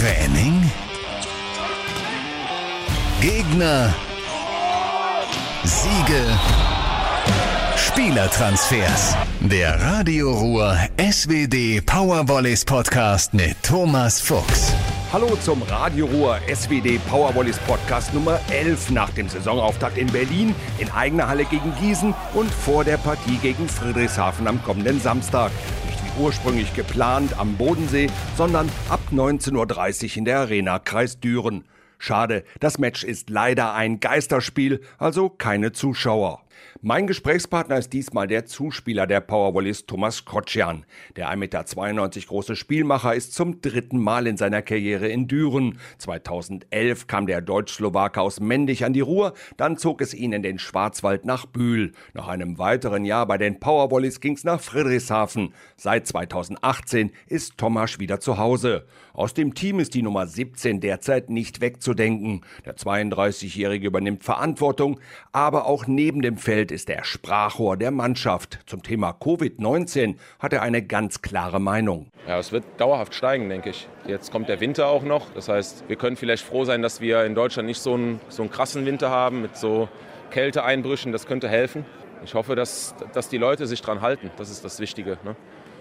Training? Gegner? Siege? Spielertransfers. Der Radio Ruhr SWD Powervolleys Podcast mit Thomas Fuchs. Hallo zum Radio Ruhr SWD Powervolleys Podcast Nummer 11 nach dem Saisonauftakt in Berlin, in eigener Halle gegen Gießen und vor der Partie gegen Friedrichshafen am kommenden Samstag. Ursprünglich geplant am Bodensee, sondern ab 19.30 Uhr in der Arena Kreis Düren. Schade, das Match ist leider ein Geisterspiel, also keine Zuschauer. Mein Gesprächspartner ist diesmal der Zuspieler der Powervolleys Thomas Kotschan. Der 1,92 Meter große Spielmacher ist zum dritten Mal in seiner Karriere in Düren. 2011 kam der Deutsch-Slowake aus Mendig an die Ruhr, dann zog es ihn in den Schwarzwald nach Bühl. Nach einem weiteren Jahr bei den Powervolleys ging es nach Friedrichshafen. Seit 2018 ist Thomas wieder zu Hause. Aus dem Team ist die Nummer 17 derzeit nicht wegzudenken. Der 32-Jährige übernimmt Verantwortung, aber auch neben dem Feld ist er Sprachrohr der Mannschaft. Zum Thema Covid-19 hat er eine ganz klare Meinung. Ja, es wird dauerhaft steigen, denke ich. Jetzt kommt der Winter auch noch. Das heißt, wir können vielleicht froh sein, dass wir in Deutschland nicht so einen, so einen krassen Winter haben mit so Kälteeinbrüchen. Das könnte helfen. Ich hoffe, dass, dass die Leute sich dran halten. Das ist das Wichtige. Ne?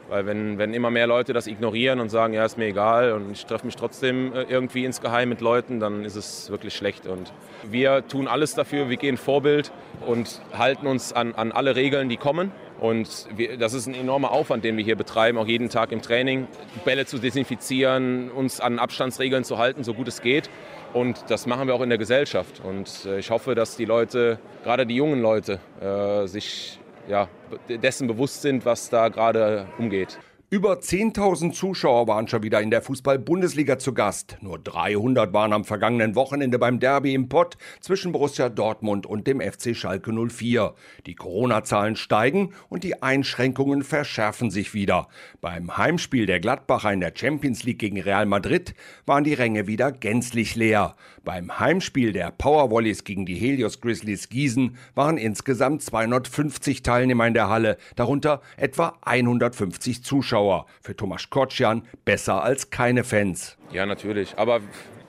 Weil wenn, wenn immer mehr Leute das ignorieren und sagen, ja, ist mir egal und ich treffe mich trotzdem äh, irgendwie insgeheim mit Leuten, dann ist es wirklich schlecht. Und wir tun alles dafür, wir gehen Vorbild und halten uns an, an alle Regeln, die kommen. Und wir, das ist ein enormer Aufwand, den wir hier betreiben, auch jeden Tag im Training. Bälle zu desinfizieren, uns an Abstandsregeln zu halten, so gut es geht. Und das machen wir auch in der Gesellschaft. Und äh, ich hoffe, dass die Leute, gerade die jungen Leute, äh, sich ja, dessen bewusst sind, was da gerade umgeht. Über 10.000 Zuschauer waren schon wieder in der Fußball-Bundesliga zu Gast. Nur 300 waren am vergangenen Wochenende beim Derby im Pott zwischen Borussia Dortmund und dem FC Schalke 04. Die Corona-Zahlen steigen und die Einschränkungen verschärfen sich wieder. Beim Heimspiel der Gladbacher in der Champions League gegen Real Madrid waren die Ränge wieder gänzlich leer. Beim Heimspiel der Powervolleys gegen die Helios Grizzlies Gießen waren insgesamt 250 Teilnehmer in der Halle, darunter etwa 150 Zuschauer. Zuschauer. Für Thomas Kotschan besser als keine Fans. Ja, natürlich. Aber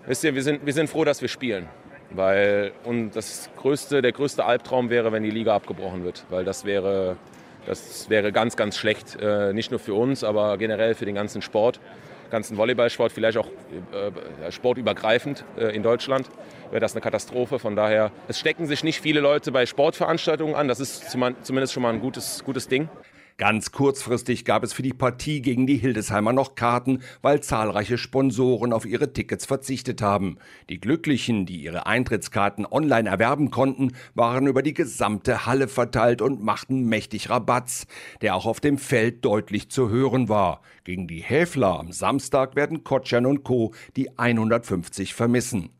wisst ihr, wir sind, wir sind froh, dass wir spielen. Weil und das größte, der größte Albtraum wäre, wenn die Liga abgebrochen wird. Weil das wäre, das wäre ganz, ganz schlecht. Äh, nicht nur für uns, aber generell für den ganzen Sport. Ganzen Volleyballsport, vielleicht auch äh, sportübergreifend äh, in Deutschland, wäre das eine Katastrophe. Von daher, es stecken sich nicht viele Leute bei Sportveranstaltungen an. Das ist zumindest schon mal ein gutes, gutes Ding. Ganz kurzfristig gab es für die Partie gegen die Hildesheimer noch Karten, weil zahlreiche Sponsoren auf ihre Tickets verzichtet haben. Die Glücklichen, die ihre Eintrittskarten online erwerben konnten, waren über die gesamte Halle verteilt und machten mächtig Rabatz, der auch auf dem Feld deutlich zu hören war. Gegen die Häfler am Samstag werden Kotschan und Co. die 150 vermissen.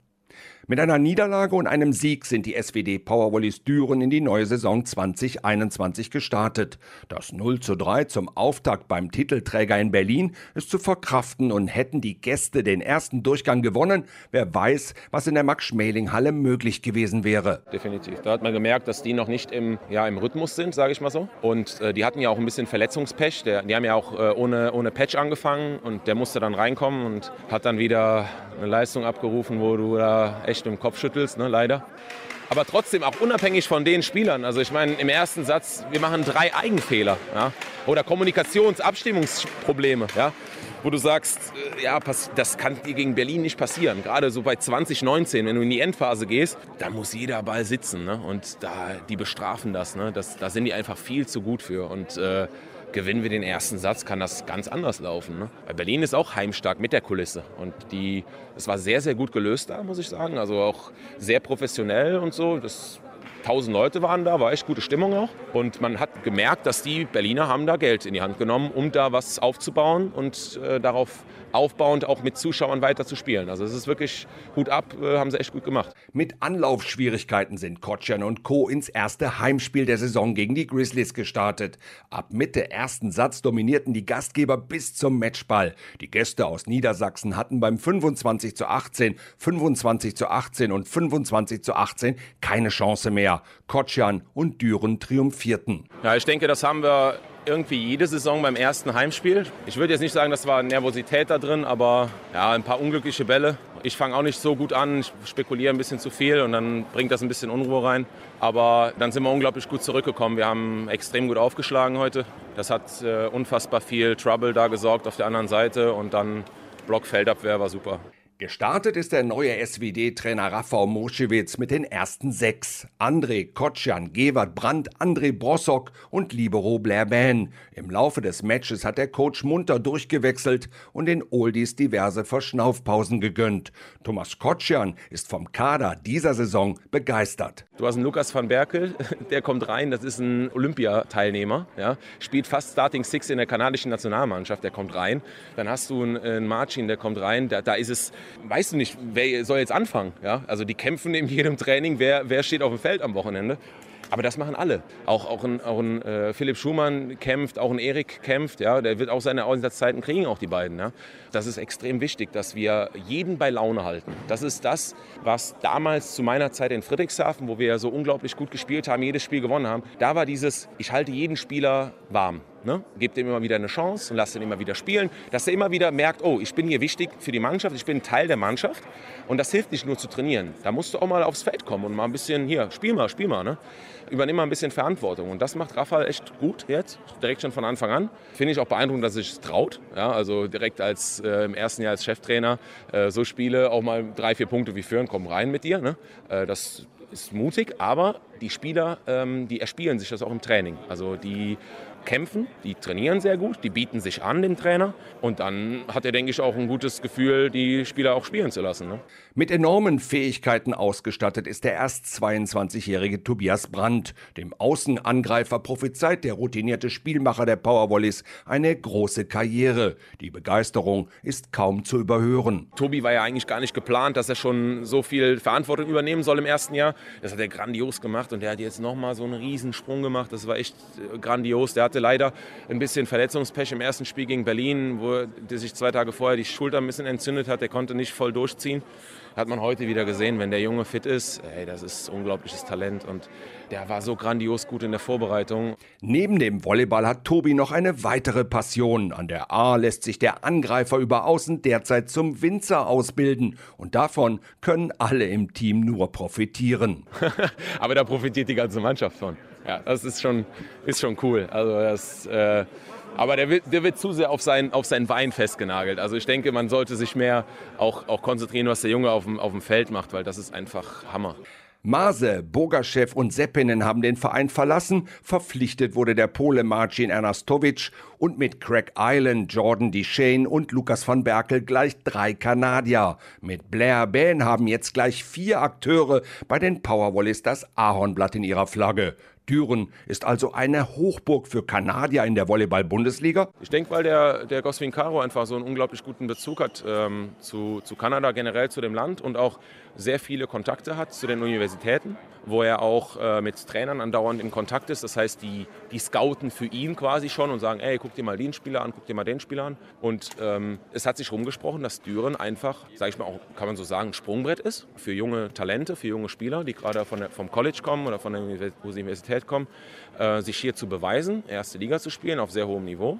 Mit einer Niederlage und einem Sieg sind die SWD Powerwallis Düren in die neue Saison 2021 gestartet. Das 0 zu 3 zum Auftakt beim Titelträger in Berlin ist zu verkraften und hätten die Gäste den ersten Durchgang gewonnen, wer weiß, was in der Max-Schmeling-Halle möglich gewesen wäre. Definitiv. Da hat man gemerkt, dass die noch nicht im, ja, im Rhythmus sind, sage ich mal so. Und äh, die hatten ja auch ein bisschen Verletzungspech. Der, die haben ja auch äh, ohne, ohne Patch angefangen und der musste dann reinkommen und hat dann wieder eine Leistung abgerufen, wo du da echt im Kopf schüttelst, ne, leider. Aber trotzdem auch unabhängig von den Spielern. Also ich meine, im ersten Satz, wir machen drei Eigenfehler. Ja? Oder Kommunikationsabstimmungsprobleme. Ja? Wo du sagst, äh, ja, das kann dir gegen Berlin nicht passieren. Gerade so bei 2019, wenn du in die Endphase gehst, da muss jeder Ball sitzen. Ne? Und da, die bestrafen das, ne? das. Da sind die einfach viel zu gut für. Und äh, gewinnen wir den ersten Satz, kann das ganz anders laufen. Ne? Berlin ist auch heimstark mit der Kulisse. Und die, es war sehr, sehr gut gelöst da, muss ich sagen. Also auch sehr professionell und so. Das, tausend Leute waren da, war echt gute Stimmung auch. Und man hat gemerkt, dass die Berliner haben da Geld in die Hand genommen, um da was aufzubauen und äh, darauf aufbauend auch mit Zuschauern weiter zu spielen. Also es ist wirklich Hut ab, äh, haben sie echt gut gemacht. Mit Anlaufschwierigkeiten sind Kotschan und Co. ins erste Heimspiel der Saison gegen die Grizzlies gestartet. Ab Mitte ersten Satz dominierten die Gastgeber bis zum Matchball. Die Gäste aus Niedersachsen hatten beim 25 zu 18, 25 zu 18 und 25 zu 18 keine Chance mehr. Blair, Kotschan und Düren triumphierten. Ja, ich denke, das haben wir irgendwie jede Saison beim ersten Heimspiel. Ich würde jetzt nicht sagen, das war Nervosität da drin, aber ja, ein paar unglückliche Bälle. Ich fange auch nicht so gut an, ich spekuliere ein bisschen zu viel und dann bringt das ein bisschen Unruhe rein. Aber dann sind wir unglaublich gut zurückgekommen. Wir haben extrem gut aufgeschlagen heute. Das hat äh, unfassbar viel Trouble da gesorgt auf der anderen Seite und dann Blockfeldabwehr war super. Gestartet ist der neue SWD-Trainer Rafał Moschewitz mit den ersten sechs. André Kotschan, Gewert Brandt, André Brossok und Libero Blairban. Im Laufe des Matches hat der Coach munter durchgewechselt und den Oldies diverse Verschnaufpausen gegönnt. Thomas Kotschan ist vom Kader dieser Saison begeistert. Du hast einen Lukas van Berkel, der kommt rein, das ist ein Olympiateilnehmer, ja, spielt fast Starting Six in der kanadischen Nationalmannschaft, der kommt rein. Dann hast du einen, einen Marcin, der kommt rein, da, da ist es weißt du nicht, wer soll jetzt anfangen. Ja? Also die kämpfen in jedem Training, wer, wer steht auf dem Feld am Wochenende. Aber das machen alle. Auch, auch ein, auch ein äh, Philipp Schumann kämpft, auch ein Erik kämpft. Ja? Der wird auch seine Einsatzzeiten kriegen, auch die beiden. Ja? Das ist extrem wichtig, dass wir jeden bei Laune halten. Das ist das, was damals zu meiner Zeit in Friedrichshafen, wo wir so unglaublich gut gespielt haben, jedes Spiel gewonnen haben, da war dieses, ich halte jeden Spieler warm. Ne? Gebt ihm immer wieder eine Chance und lasst ihn immer wieder spielen, dass er immer wieder merkt, oh, ich bin hier wichtig für die Mannschaft, ich bin Teil der Mannschaft und das hilft nicht nur zu trainieren. Da musst du auch mal aufs Feld kommen und mal ein bisschen, hier, spiel mal, spiel mal. Ne? Übernimm mal ein bisschen Verantwortung und das macht Rafael echt gut jetzt, direkt schon von Anfang an. Finde ich auch beeindruckend, dass er sich traut, ja? also direkt als äh, im ersten Jahr als Cheftrainer äh, so Spiele, auch mal drei, vier Punkte wie führen, komm rein mit dir. Ne? Äh, das ist mutig, aber die Spieler, ähm, die erspielen sich das auch im Training. Also die kämpfen, die trainieren sehr gut, die bieten sich an dem Trainer und dann hat er, denke ich, auch ein gutes Gefühl, die Spieler auch spielen zu lassen. Ne? Mit enormen Fähigkeiten ausgestattet ist der erst 22-jährige Tobias Brandt. Dem Außenangreifer prophezeit der routinierte Spielmacher der Powerwollies eine große Karriere. Die Begeisterung ist kaum zu überhören. Tobi war ja eigentlich gar nicht geplant, dass er schon so viel Verantwortung übernehmen soll im ersten Jahr. Das hat er grandios gemacht und er hat jetzt nochmal so einen Riesensprung gemacht. Das war echt äh, grandios. Der hat hatte leider ein bisschen Verletzungspech im ersten Spiel gegen Berlin, wo der sich zwei Tage vorher die Schulter ein bisschen entzündet hat. Der konnte nicht voll durchziehen. Hat man heute wieder gesehen, wenn der Junge fit ist, ey, das ist unglaubliches Talent und der war so grandios gut in der Vorbereitung. Neben dem Volleyball hat Tobi noch eine weitere Passion. An der A lässt sich der Angreifer über Außen derzeit zum Winzer ausbilden und davon können alle im Team nur profitieren. Aber da profitiert die ganze Mannschaft von ja, das ist schon, ist schon cool. Also das, äh, aber der wird, der wird zu sehr auf, sein, auf seinen Wein festgenagelt. Also ich denke, man sollte sich mehr auch, auch konzentrieren, was der Junge auf dem, auf dem Feld macht, weil das ist einfach Hammer. Mase, Bogaschew und Seppinen haben den Verein verlassen. Verpflichtet wurde der Pole Marcin Ernastowicz und mit Craig Island, Jordan Deshane und Lukas van Berkel gleich drei Kanadier. Mit Blair Bain haben jetzt gleich vier Akteure bei den Powerwallis das Ahornblatt in ihrer Flagge. Düren ist also eine Hochburg für Kanadier in der Volleyball-Bundesliga? Ich denke, weil der, der Goswin Caro einfach so einen unglaublich guten Bezug hat ähm, zu, zu Kanada, generell zu dem Land und auch sehr viele Kontakte hat zu den Universitäten, wo er auch äh, mit Trainern andauernd in Kontakt ist. Das heißt, die, die scouten für ihn quasi schon und sagen, ey, guck dir mal den Spieler an, guck dir mal den Spieler an. Und ähm, es hat sich rumgesprochen, dass Düren einfach, sage ich mal auch, kann man so sagen, ein Sprungbrett ist für junge Talente, für junge Spieler, die gerade vom College kommen oder von der Universität Möglichkeit kommen, äh, sich hier zu beweisen, erste Liga zu spielen auf sehr hohem Niveau.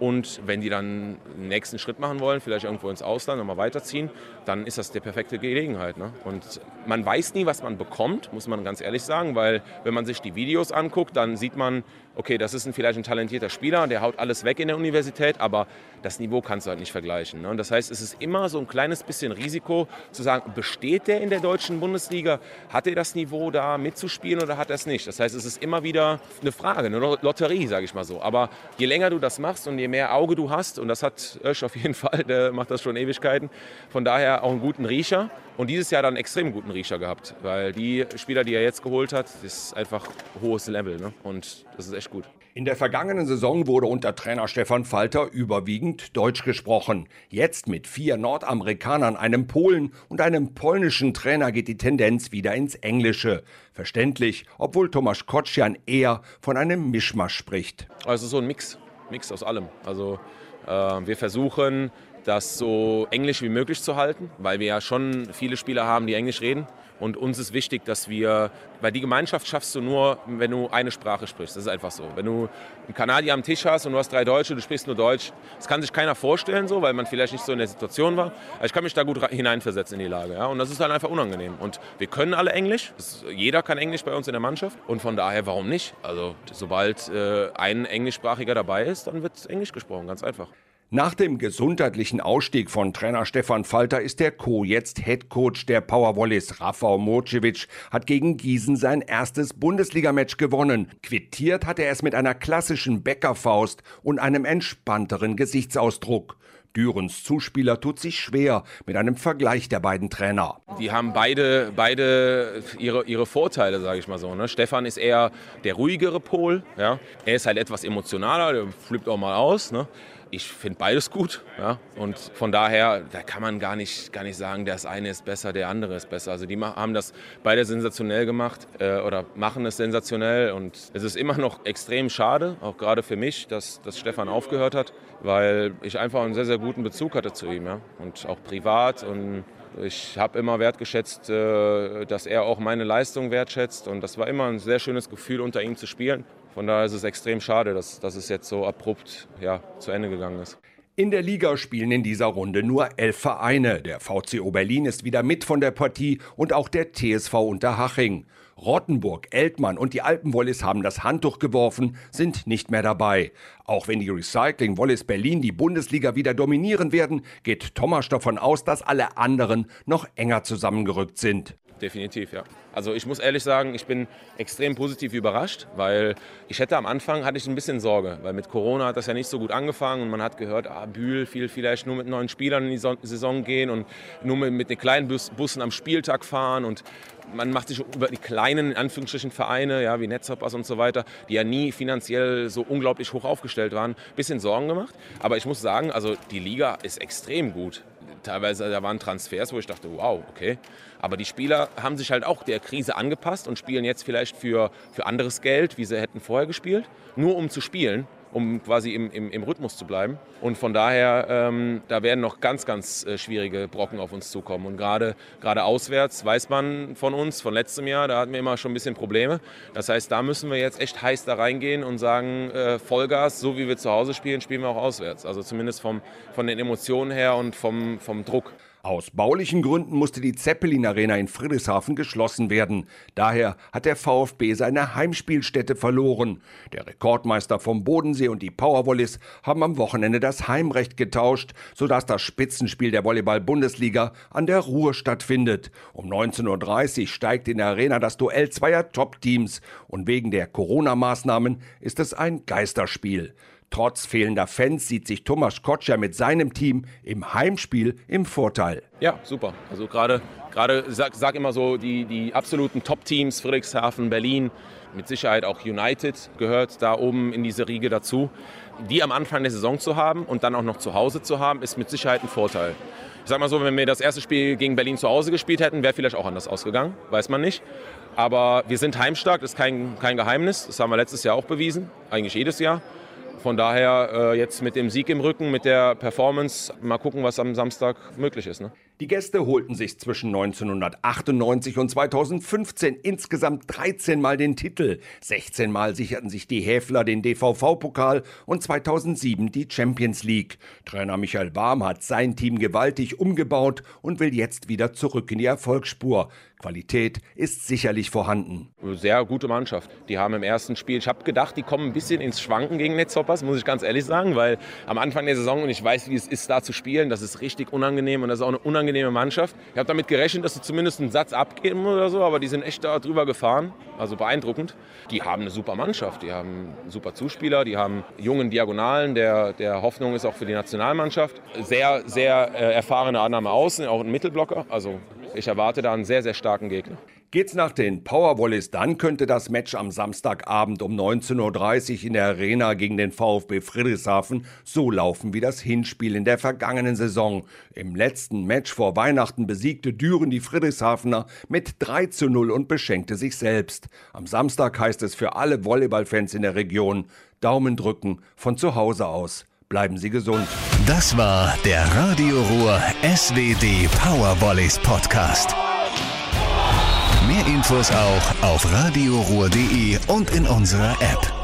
Und wenn die dann einen nächsten Schritt machen wollen, vielleicht irgendwo ins Ausland nochmal weiterziehen, dann ist das die perfekte Gelegenheit. Ne? Und man weiß nie, was man bekommt, muss man ganz ehrlich sagen, weil wenn man sich die Videos anguckt, dann sieht man, okay, das ist ein, vielleicht ein talentierter Spieler, der haut alles weg in der Universität, aber das Niveau kannst du halt nicht vergleichen. Ne? Und das heißt, es ist immer so ein kleines bisschen Risiko zu sagen, besteht der in der deutschen Bundesliga? Hat er das Niveau da mitzuspielen oder hat er es nicht? Das heißt, es ist immer wieder eine Frage, eine Lotterie, sage ich mal so. Aber je länger du das machst und je mehr Auge du hast, und das hat Ösch auf jeden Fall, der macht das schon Ewigkeiten, von daher auch einen guten Riecher. Und dieses Jahr dann einen extrem guten Riecher gehabt, weil die Spieler, die er jetzt geholt hat, ist einfach hohes Level. Ne? Und das ist echt gut. In der vergangenen Saison wurde unter Trainer Stefan Falter überwiegend Deutsch gesprochen. Jetzt mit vier Nordamerikanern, einem Polen und einem polnischen Trainer geht die Tendenz wieder ins Englische. Verständlich, obwohl Tomasz Kocian eher von einem Mischmasch spricht. Also so ein Mix, Mix aus allem. Also äh, wir versuchen das so englisch wie möglich zu halten, weil wir ja schon viele Spieler haben, die Englisch reden. Und uns ist wichtig, dass wir, weil die Gemeinschaft schaffst du nur, wenn du eine Sprache sprichst. Das ist einfach so. Wenn du einen Kanadier am Tisch hast und du hast drei Deutsche, du sprichst nur Deutsch, das kann sich keiner vorstellen so, weil man vielleicht nicht so in der Situation war. Aber ich kann mich da gut hineinversetzen in die Lage. Ja? Und das ist dann einfach unangenehm. Und wir können alle Englisch. Das, jeder kann Englisch bei uns in der Mannschaft. Und von daher, warum nicht? Also sobald äh, ein Englischsprachiger dabei ist, dann wird Englisch gesprochen. Ganz einfach. Nach dem gesundheitlichen Ausstieg von Trainer Stefan Falter ist der Co. jetzt Headcoach der Powerwallis. Rafa Mocevic hat gegen Gießen sein erstes Bundesligamatch gewonnen. Quittiert hat er es mit einer klassischen Bäckerfaust und einem entspannteren Gesichtsausdruck. Dürens Zuspieler tut sich schwer mit einem Vergleich der beiden Trainer. Die haben beide, beide ihre, ihre Vorteile, sage ich mal so. Ne? Stefan ist eher der ruhigere Pol. Ja? Er ist halt etwas emotionaler, der flippt auch mal aus. Ne? Ich finde beides gut. Ja? Und von daher, da kann man gar nicht, gar nicht sagen, das eine ist besser, der andere ist besser. Also die haben das beide sensationell gemacht äh, oder machen es sensationell. Und es ist immer noch extrem schade, auch gerade für mich, dass, dass Stefan aufgehört hat, weil ich einfach einen sehr, sehr guten Bezug hatte zu ihm. Ja? Und auch privat und ich habe immer wertgeschätzt, äh, dass er auch meine Leistung wertschätzt und das war immer ein sehr schönes Gefühl, unter ihm zu spielen. Von daher ist es extrem schade, dass, dass es jetzt so abrupt ja, zu Ende gegangen ist. In der Liga spielen in dieser Runde nur elf Vereine. Der VCO Berlin ist wieder mit von der Partie und auch der TSV Unterhaching. Rottenburg, Eltmann und die Alpenwollis haben das Handtuch geworfen, sind nicht mehr dabei. Auch wenn die Recycling Wollis Berlin die Bundesliga wieder dominieren werden, geht Thomas davon aus, dass alle anderen noch enger zusammengerückt sind definitiv, ja. Also ich muss ehrlich sagen, ich bin extrem positiv überrascht, weil ich hätte am Anfang hatte ich ein bisschen Sorge, weil mit Corona hat das ja nicht so gut angefangen und man hat gehört, ah, Bühl will vielleicht nur mit neuen Spielern in die Saison gehen und nur mit, mit den kleinen Bus Bussen am Spieltag fahren und man macht sich über die kleinen, in Anführungsstrichen, Vereine, ja, wie Netzhoppers und so weiter, die ja nie finanziell so unglaublich hoch aufgestellt waren, ein bisschen Sorgen gemacht. Aber ich muss sagen, also die Liga ist extrem gut teilweise da waren Transfers, wo ich dachte, wow, okay. Aber die Spieler haben sich halt auch der Krise angepasst und spielen jetzt vielleicht für, für anderes Geld, wie sie hätten vorher gespielt, nur um zu spielen um quasi im, im, im Rhythmus zu bleiben. Und von daher, ähm, da werden noch ganz, ganz äh, schwierige Brocken auf uns zukommen. Und gerade, gerade auswärts weiß man von uns, von letztem Jahr, da hatten wir immer schon ein bisschen Probleme. Das heißt, da müssen wir jetzt echt heiß da reingehen und sagen, äh, Vollgas, so wie wir zu Hause spielen, spielen wir auch auswärts. Also zumindest vom, von den Emotionen her und vom, vom Druck. Aus baulichen Gründen musste die Zeppelin Arena in Friedrichshafen geschlossen werden. Daher hat der VfB seine Heimspielstätte verloren. Der Rekordmeister vom Bodensee und die Powerwollis haben am Wochenende das Heimrecht getauscht, sodass das Spitzenspiel der Volleyball-Bundesliga an der Ruhr stattfindet. Um 19.30 Uhr steigt in der Arena das Duell zweier Top-Teams und wegen der Corona-Maßnahmen ist es ein Geisterspiel. Trotz fehlender Fans sieht sich Thomas Kotscher mit seinem Team im Heimspiel im Vorteil. Ja, super. Also gerade, gerade sag, sag immer so, die, die absoluten Top-Teams, Friedrichshafen, Berlin, mit Sicherheit auch United gehört da oben in diese Riege dazu. Die am Anfang der Saison zu haben und dann auch noch zu Hause zu haben, ist mit Sicherheit ein Vorteil. Ich sag mal so, wenn wir das erste Spiel gegen Berlin zu Hause gespielt hätten, wäre vielleicht auch anders ausgegangen, weiß man nicht. Aber wir sind heimstark, das ist kein, kein Geheimnis. Das haben wir letztes Jahr auch bewiesen, eigentlich jedes Jahr. Von daher äh, jetzt mit dem Sieg im Rücken, mit der Performance, mal gucken, was am Samstag möglich ist. Ne? Die Gäste holten sich zwischen 1998 und 2015 insgesamt 13 Mal den Titel. 16 Mal sicherten sich die Häfler den DVV-Pokal und 2007 die Champions League. Trainer Michael Barm hat sein Team gewaltig umgebaut und will jetzt wieder zurück in die Erfolgsspur. Qualität ist sicherlich vorhanden. Sehr gute Mannschaft. Die haben im ersten Spiel, ich habe gedacht, die kommen ein bisschen ins Schwanken gegen Netzhoppers, muss ich ganz ehrlich sagen, weil am Anfang der Saison, und ich weiß, wie es ist, da zu spielen, das ist richtig unangenehm und das ist auch eine unangenehme Mannschaft. Ich habe damit gerechnet, dass sie zumindest einen Satz abgeben oder so, aber die sind echt da drüber gefahren, also beeindruckend. Die haben eine super Mannschaft, die haben super Zuspieler, die haben jungen Diagonalen, der, der Hoffnung ist auch für die Nationalmannschaft. Sehr, sehr äh, erfahrene Annahme außen, auch ein Mittelblocker, also ich erwarte da einen sehr, sehr starken Gegner. Geht's nach den Powerwallis, dann könnte das Match am Samstagabend um 19.30 Uhr in der Arena gegen den VfB Friedrichshafen so laufen wie das Hinspiel in der vergangenen Saison. Im letzten Match vor Weihnachten besiegte Düren die Friedrichshafener mit 3 zu 0 und beschenkte sich selbst. Am Samstag heißt es für alle Volleyballfans in der Region Daumen drücken von zu Hause aus. Bleiben Sie gesund. Das war der Radio Ruhr SWD Powervolleys Podcast. Mehr Infos auch auf radioruhr.de und in unserer App.